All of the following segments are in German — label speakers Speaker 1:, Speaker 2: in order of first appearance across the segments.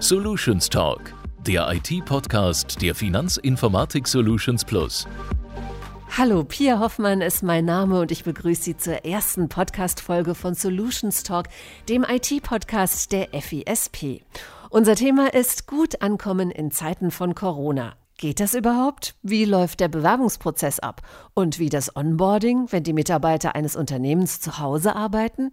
Speaker 1: Solutions Talk, der IT-Podcast der Finanzinformatik Solutions Plus.
Speaker 2: Hallo, Pia Hoffmann ist mein Name und ich begrüße Sie zur ersten Podcast-Folge von Solutions Talk, dem IT-Podcast der FISP. Unser Thema ist gut ankommen in Zeiten von Corona. Geht das überhaupt? Wie läuft der Bewerbungsprozess ab? Und wie das Onboarding, wenn die Mitarbeiter eines Unternehmens zu Hause arbeiten?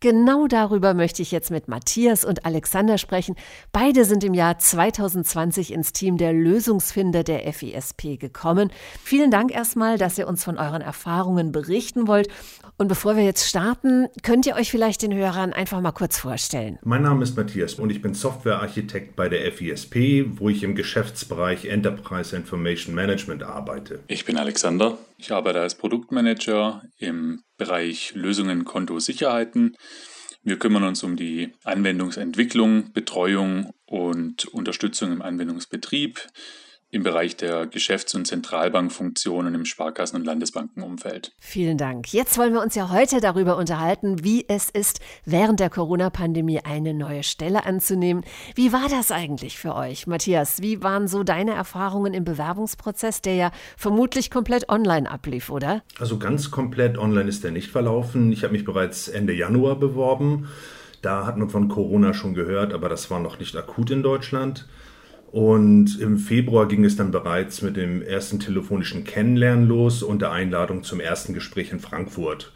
Speaker 2: Genau darüber möchte ich jetzt mit Matthias und Alexander sprechen. Beide sind im Jahr 2020 ins Team der Lösungsfinder der FISP gekommen. Vielen Dank erstmal, dass ihr uns von euren Erfahrungen berichten wollt. Und bevor wir jetzt starten, könnt ihr euch vielleicht den Hörern einfach mal kurz vorstellen.
Speaker 3: Mein Name ist Matthias und ich bin Softwarearchitekt bei der FISP, wo ich im Geschäftsbereich Enterprise Information Management arbeite.
Speaker 4: Ich bin Alexander. Ich arbeite als Produktmanager im Bereich Lösungen Konto Sicherheiten. Wir kümmern uns um die Anwendungsentwicklung, Betreuung und Unterstützung im Anwendungsbetrieb im Bereich der Geschäfts- und Zentralbankfunktionen im Sparkassen- und Landesbankenumfeld.
Speaker 2: Vielen Dank. Jetzt wollen wir uns ja heute darüber unterhalten, wie es ist, während der Corona-Pandemie eine neue Stelle anzunehmen. Wie war das eigentlich für euch, Matthias? Wie waren so deine Erfahrungen im Bewerbungsprozess, der ja vermutlich komplett online ablief, oder?
Speaker 3: Also ganz komplett online ist der nicht verlaufen. Ich habe mich bereits Ende Januar beworben. Da hat man von Corona schon gehört, aber das war noch nicht akut in Deutschland. Und im Februar ging es dann bereits mit dem ersten telefonischen Kennenlernen los und der Einladung zum ersten Gespräch in Frankfurt.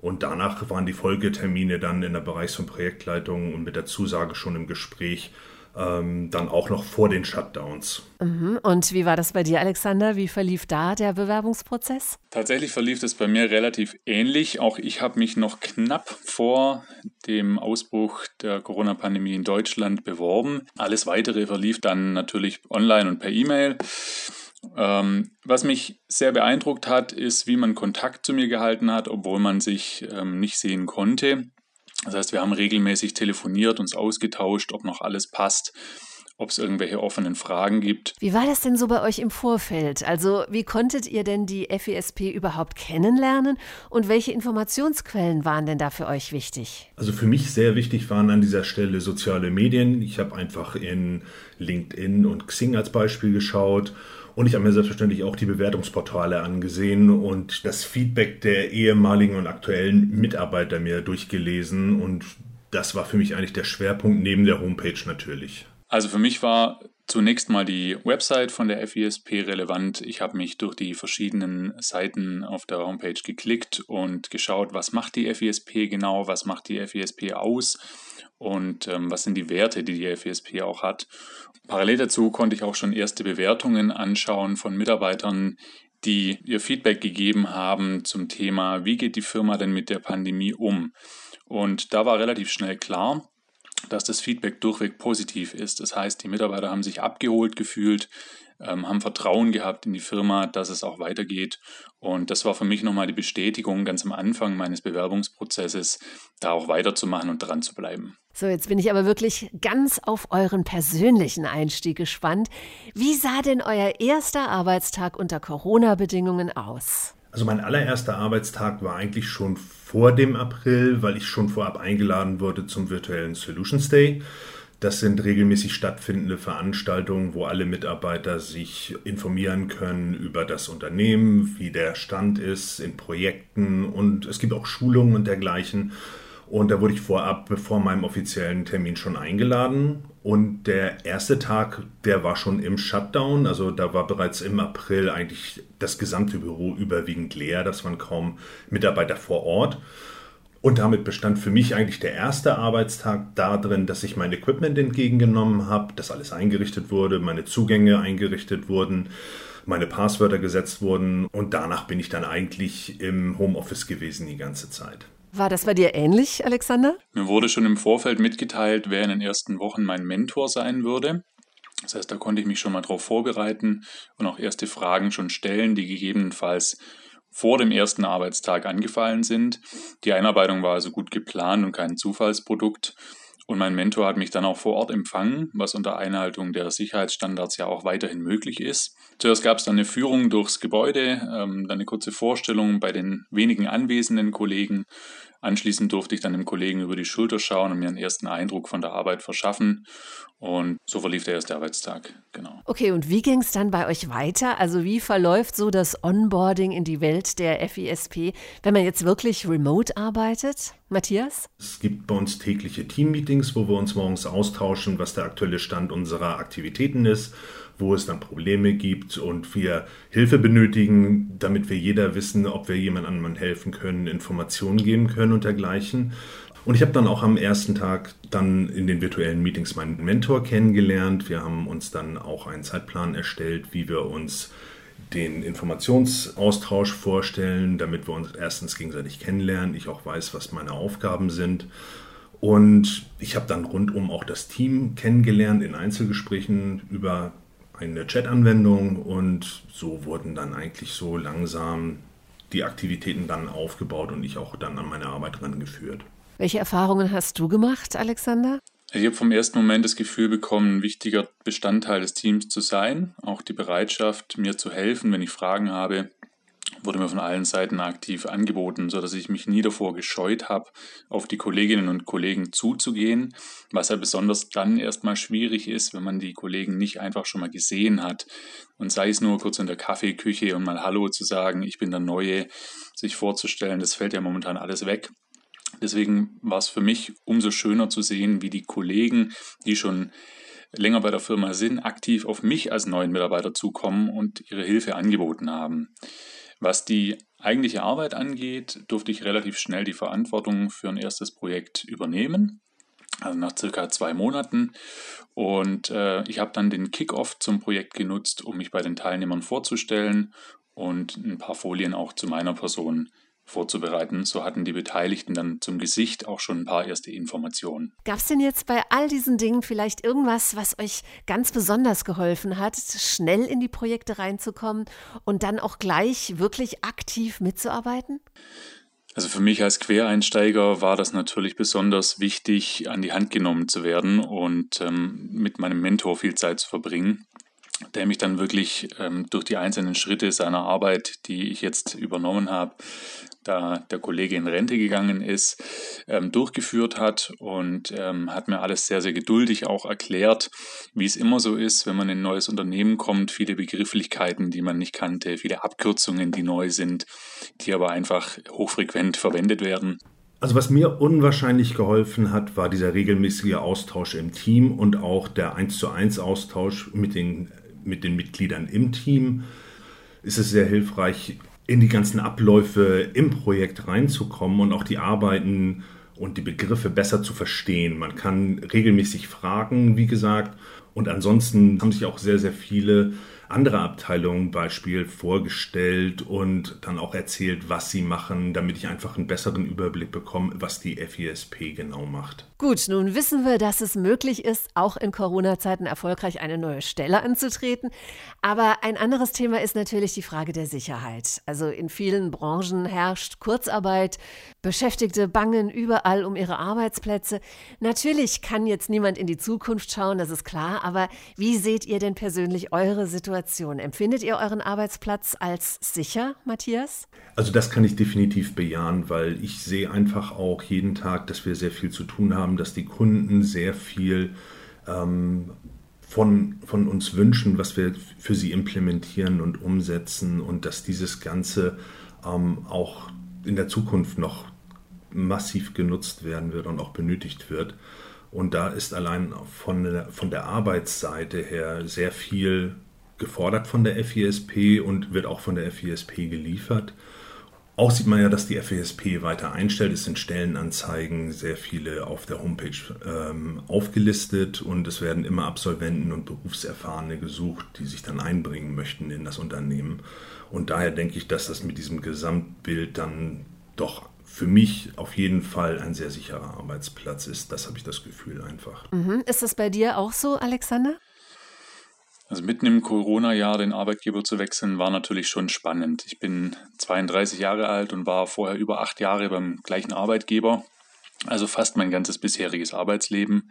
Speaker 3: Und danach waren die Folgetermine dann in der Bereichs- und Projektleitung und mit der Zusage schon im Gespräch ähm, dann auch noch vor den Shutdowns.
Speaker 2: Mhm. Und wie war das bei dir, Alexander? Wie verlief da der Bewerbungsprozess?
Speaker 4: Tatsächlich verlief das bei mir relativ ähnlich. Auch ich habe mich noch knapp vor dem Ausbruch der Corona-Pandemie in Deutschland beworben. Alles Weitere verlief dann natürlich online und per E-Mail. Ähm, was mich sehr beeindruckt hat, ist, wie man Kontakt zu mir gehalten hat, obwohl man sich ähm, nicht sehen konnte. Das heißt, wir haben regelmäßig telefoniert, uns ausgetauscht, ob noch alles passt, ob es irgendwelche offenen Fragen gibt.
Speaker 2: Wie war das denn so bei euch im Vorfeld? Also wie konntet ihr denn die FESP überhaupt kennenlernen und welche Informationsquellen waren denn da für euch wichtig?
Speaker 3: Also für mich sehr wichtig waren an dieser Stelle soziale Medien. Ich habe einfach in LinkedIn und Xing als Beispiel geschaut und ich habe mir selbstverständlich auch die Bewertungsportale angesehen und das Feedback der ehemaligen und aktuellen Mitarbeiter mir durchgelesen. Und das war für mich eigentlich der Schwerpunkt neben der Homepage natürlich.
Speaker 4: Also für mich war zunächst mal die Website von der FISP relevant. Ich habe mich durch die verschiedenen Seiten auf der Homepage geklickt und geschaut, was macht die FISP genau, was macht die FISP aus und ähm, was sind die Werte, die die FISP auch hat. Parallel dazu konnte ich auch schon erste Bewertungen anschauen von Mitarbeitern, die ihr Feedback gegeben haben zum Thema, wie geht die Firma denn mit der Pandemie um? Und da war relativ schnell klar, dass das Feedback durchweg positiv ist. Das heißt, die Mitarbeiter haben sich abgeholt gefühlt, ähm, haben Vertrauen gehabt in die Firma, dass es auch weitergeht. Und das war für mich nochmal die Bestätigung ganz am Anfang meines Bewerbungsprozesses, da auch weiterzumachen und dran zu bleiben.
Speaker 2: So, jetzt bin ich aber wirklich ganz auf euren persönlichen Einstieg gespannt. Wie sah denn euer erster Arbeitstag unter Corona-Bedingungen aus?
Speaker 3: Also mein allererster Arbeitstag war eigentlich schon vor dem April, weil ich schon vorab eingeladen wurde zum virtuellen Solutions Day. Das sind regelmäßig stattfindende Veranstaltungen, wo alle Mitarbeiter sich informieren können über das Unternehmen, wie der Stand ist in Projekten und es gibt auch Schulungen und dergleichen. Und da wurde ich vorab vor meinem offiziellen Termin schon eingeladen. Und der erste Tag, der war schon im Shutdown. Also da war bereits im April eigentlich das gesamte Büro überwiegend leer. Das waren kaum Mitarbeiter vor Ort. Und damit bestand für mich eigentlich der erste Arbeitstag darin, dass ich mein Equipment entgegengenommen habe, dass alles eingerichtet wurde, meine Zugänge eingerichtet wurden, meine Passwörter gesetzt wurden und danach bin ich dann eigentlich im Homeoffice gewesen die ganze Zeit.
Speaker 2: War das bei dir ähnlich, Alexander?
Speaker 4: Mir wurde schon im Vorfeld mitgeteilt, wer in den ersten Wochen mein Mentor sein würde. Das heißt, da konnte ich mich schon mal darauf vorbereiten und auch erste Fragen schon stellen, die gegebenenfalls vor dem ersten Arbeitstag angefallen sind. Die Einarbeitung war also gut geplant und kein Zufallsprodukt. Und mein Mentor hat mich dann auch vor Ort empfangen, was unter Einhaltung der Sicherheitsstandards ja auch weiterhin möglich ist. Zuerst gab es dann eine Führung durchs Gebäude, ähm, dann eine kurze Vorstellung bei den wenigen anwesenden Kollegen. Anschließend durfte ich dann dem Kollegen über die Schulter schauen und mir einen ersten Eindruck von der Arbeit verschaffen. Und so verlief der erste Arbeitstag, genau.
Speaker 2: Okay, und wie ging es dann bei euch weiter? Also wie verläuft so das Onboarding in die Welt der FISP, wenn man jetzt wirklich remote arbeitet? Matthias?
Speaker 3: Es gibt bei uns tägliche Teammeetings, wo wir uns morgens austauschen, was der aktuelle Stand unserer Aktivitäten ist, wo es dann Probleme gibt und wir Hilfe benötigen, damit wir jeder wissen, ob wir jemand anderem helfen können, Informationen geben können und dergleichen. Und ich habe dann auch am ersten Tag dann in den virtuellen Meetings meinen Mentor kennengelernt. Wir haben uns dann auch einen Zeitplan erstellt, wie wir uns den Informationsaustausch vorstellen, damit wir uns erstens gegenseitig kennenlernen, ich auch weiß, was meine Aufgaben sind. Und ich habe dann rundum auch das Team kennengelernt in Einzelgesprächen über eine Chat-Anwendung und so wurden dann eigentlich so langsam die Aktivitäten dann aufgebaut und ich auch dann an meine Arbeit rangeführt.
Speaker 2: Welche Erfahrungen hast du gemacht, Alexander?
Speaker 4: Ich habe vom ersten Moment das Gefühl bekommen, ein wichtiger Bestandteil des Teams zu sein. Auch die Bereitschaft, mir zu helfen, wenn ich Fragen habe, wurde mir von allen Seiten aktiv angeboten, sodass ich mich nie davor gescheut habe, auf die Kolleginnen und Kollegen zuzugehen, was ja besonders dann erstmal schwierig ist, wenn man die Kollegen nicht einfach schon mal gesehen hat. Und sei es nur kurz in der Kaffeeküche und mal Hallo zu sagen, ich bin der Neue, sich vorzustellen, das fällt ja momentan alles weg. Deswegen war es für mich umso schöner zu sehen, wie die Kollegen, die schon länger bei der Firma sind, aktiv auf mich als neuen Mitarbeiter zukommen und ihre Hilfe angeboten haben. Was die eigentliche Arbeit angeht, durfte ich relativ schnell die Verantwortung für ein erstes Projekt übernehmen, also nach circa zwei Monaten. Und äh, ich habe dann den Kickoff zum Projekt genutzt, um mich bei den Teilnehmern vorzustellen und ein paar Folien auch zu meiner Person vorzubereiten. So hatten die Beteiligten dann zum Gesicht auch schon ein paar erste Informationen.
Speaker 2: Gab es denn jetzt bei all diesen Dingen vielleicht irgendwas, was euch ganz besonders geholfen hat, schnell in die Projekte reinzukommen und dann auch gleich wirklich aktiv mitzuarbeiten?
Speaker 4: Also für mich als Quereinsteiger war das natürlich besonders wichtig, an die Hand genommen zu werden und ähm, mit meinem Mentor viel Zeit zu verbringen der mich dann wirklich ähm, durch die einzelnen Schritte seiner Arbeit, die ich jetzt übernommen habe, da der Kollege in Rente gegangen ist, ähm, durchgeführt hat und ähm, hat mir alles sehr, sehr geduldig auch erklärt, wie es immer so ist, wenn man in ein neues Unternehmen kommt, viele Begrifflichkeiten, die man nicht kannte, viele Abkürzungen, die neu sind, die aber einfach hochfrequent verwendet werden.
Speaker 3: Also was mir unwahrscheinlich geholfen hat, war dieser regelmäßige Austausch im Team und auch der 1 zu 1 Austausch mit den mit den Mitgliedern im Team ist es sehr hilfreich, in die ganzen Abläufe im Projekt reinzukommen und auch die Arbeiten und die Begriffe besser zu verstehen. Man kann regelmäßig fragen, wie gesagt, und ansonsten haben sich auch sehr, sehr viele andere Abteilungen Beispiel vorgestellt und dann auch erzählt, was sie machen, damit ich einfach einen besseren Überblick bekomme, was die FISP genau macht.
Speaker 2: Gut, nun wissen wir, dass es möglich ist, auch in Corona-Zeiten erfolgreich eine neue Stelle anzutreten. Aber ein anderes Thema ist natürlich die Frage der Sicherheit. Also in vielen Branchen herrscht Kurzarbeit, Beschäftigte bangen überall um ihre Arbeitsplätze. Natürlich kann jetzt niemand in die Zukunft schauen, das ist klar, aber wie seht ihr denn persönlich eure Situation? Situation. Empfindet ihr euren Arbeitsplatz als sicher, Matthias?
Speaker 3: Also das kann ich definitiv bejahen, weil ich sehe einfach auch jeden Tag, dass wir sehr viel zu tun haben, dass die Kunden sehr viel ähm, von, von uns wünschen, was wir für sie implementieren und umsetzen und dass dieses Ganze ähm, auch in der Zukunft noch massiv genutzt werden wird und auch benötigt wird. Und da ist allein von der, von der Arbeitsseite her sehr viel gefordert von der FISP und wird auch von der FISP geliefert. Auch sieht man ja, dass die FISP weiter einstellt. Es sind Stellenanzeigen, sehr viele auf der Homepage ähm, aufgelistet und es werden immer Absolventen und Berufserfahrene gesucht, die sich dann einbringen möchten in das Unternehmen. Und daher denke ich, dass das mit diesem Gesamtbild dann doch für mich auf jeden Fall ein sehr sicherer Arbeitsplatz ist. Das habe ich das Gefühl einfach.
Speaker 2: Mhm. Ist das bei dir auch so, Alexander?
Speaker 4: Also mitten im Corona-Jahr den Arbeitgeber zu wechseln, war natürlich schon spannend. Ich bin 32 Jahre alt und war vorher über acht Jahre beim gleichen Arbeitgeber. also fast mein ganzes bisheriges Arbeitsleben.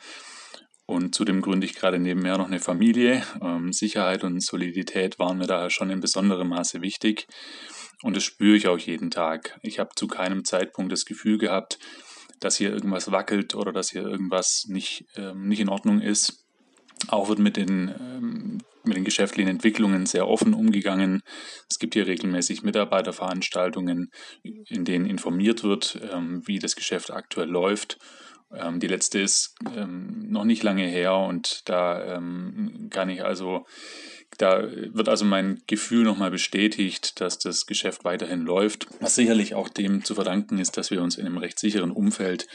Speaker 4: Und zudem gründe ich gerade nebenher noch eine Familie. Ähm, Sicherheit und Solidität waren mir daher schon in besonderem Maße wichtig. Und das spüre ich auch jeden Tag. Ich habe zu keinem Zeitpunkt das Gefühl gehabt, dass hier irgendwas wackelt oder dass hier irgendwas nicht, ähm, nicht in Ordnung ist. Auch wird mit den, ähm, mit den geschäftlichen Entwicklungen sehr offen umgegangen. Es gibt hier regelmäßig Mitarbeiterveranstaltungen, in denen informiert wird, ähm, wie das Geschäft aktuell läuft. Ähm, die letzte ist ähm, noch nicht lange her und da kann ich also da wird also mein Gefühl nochmal bestätigt, dass das Geschäft weiterhin läuft, was sicherlich auch dem zu verdanken ist, dass wir uns in einem recht sicheren Umfeld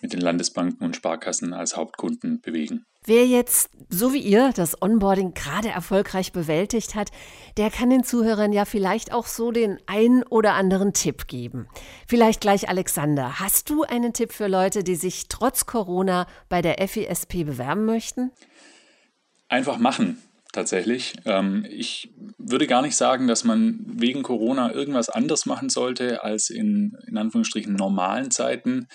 Speaker 4: mit den Landesbanken und Sparkassen als Hauptkunden bewegen.
Speaker 2: Wer jetzt, so wie ihr, das Onboarding gerade erfolgreich bewältigt hat, der kann den Zuhörern ja vielleicht auch so den ein oder anderen Tipp geben. Vielleicht gleich Alexander. Hast du einen Tipp für Leute, die sich trotz Corona bei der FISP bewerben möchten?
Speaker 4: Einfach machen tatsächlich. Ähm, ich würde gar nicht sagen, dass man wegen Corona irgendwas anders machen sollte als in, in Anführungsstrichen normalen Zeiten.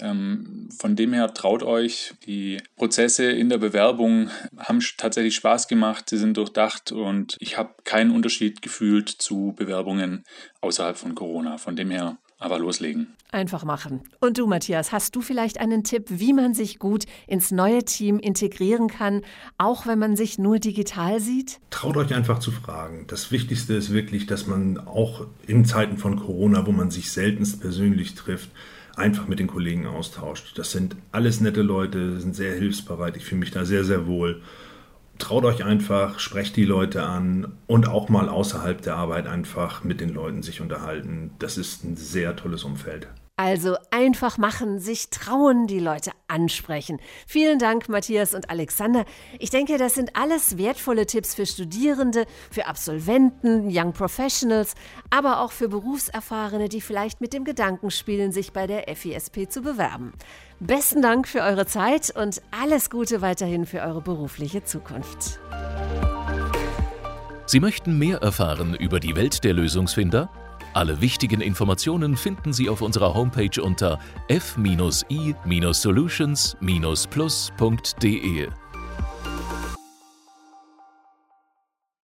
Speaker 4: Ähm, von dem her traut euch, die Prozesse in der Bewerbung haben tatsächlich Spaß gemacht, sie sind durchdacht und ich habe keinen Unterschied gefühlt zu Bewerbungen außerhalb von Corona. Von dem her aber loslegen.
Speaker 2: Einfach machen. Und du, Matthias, hast du vielleicht einen Tipp, wie man sich gut ins neue Team integrieren kann, auch wenn man sich nur digital sieht?
Speaker 3: Traut euch einfach zu fragen. Das Wichtigste ist wirklich, dass man auch in Zeiten von Corona, wo man sich seltenst persönlich trifft, einfach mit den Kollegen austauscht. Das sind alles nette Leute, sind sehr hilfsbereit. Ich fühle mich da sehr, sehr wohl. Traut euch einfach, sprecht die Leute an und auch mal außerhalb der Arbeit einfach mit den Leuten sich unterhalten. Das ist ein sehr tolles Umfeld.
Speaker 2: Also einfach machen, sich trauen, die Leute ansprechen. Vielen Dank, Matthias und Alexander. Ich denke, das sind alles wertvolle Tipps für Studierende, für Absolventen, Young Professionals, aber auch für Berufserfahrene, die vielleicht mit dem Gedanken spielen, sich bei der FISP zu bewerben. Besten Dank für eure Zeit und alles Gute weiterhin für eure berufliche Zukunft.
Speaker 1: Sie möchten mehr erfahren über die Welt der Lösungsfinder? Alle wichtigen Informationen finden Sie auf unserer Homepage unter f-i-solutions-plus.de.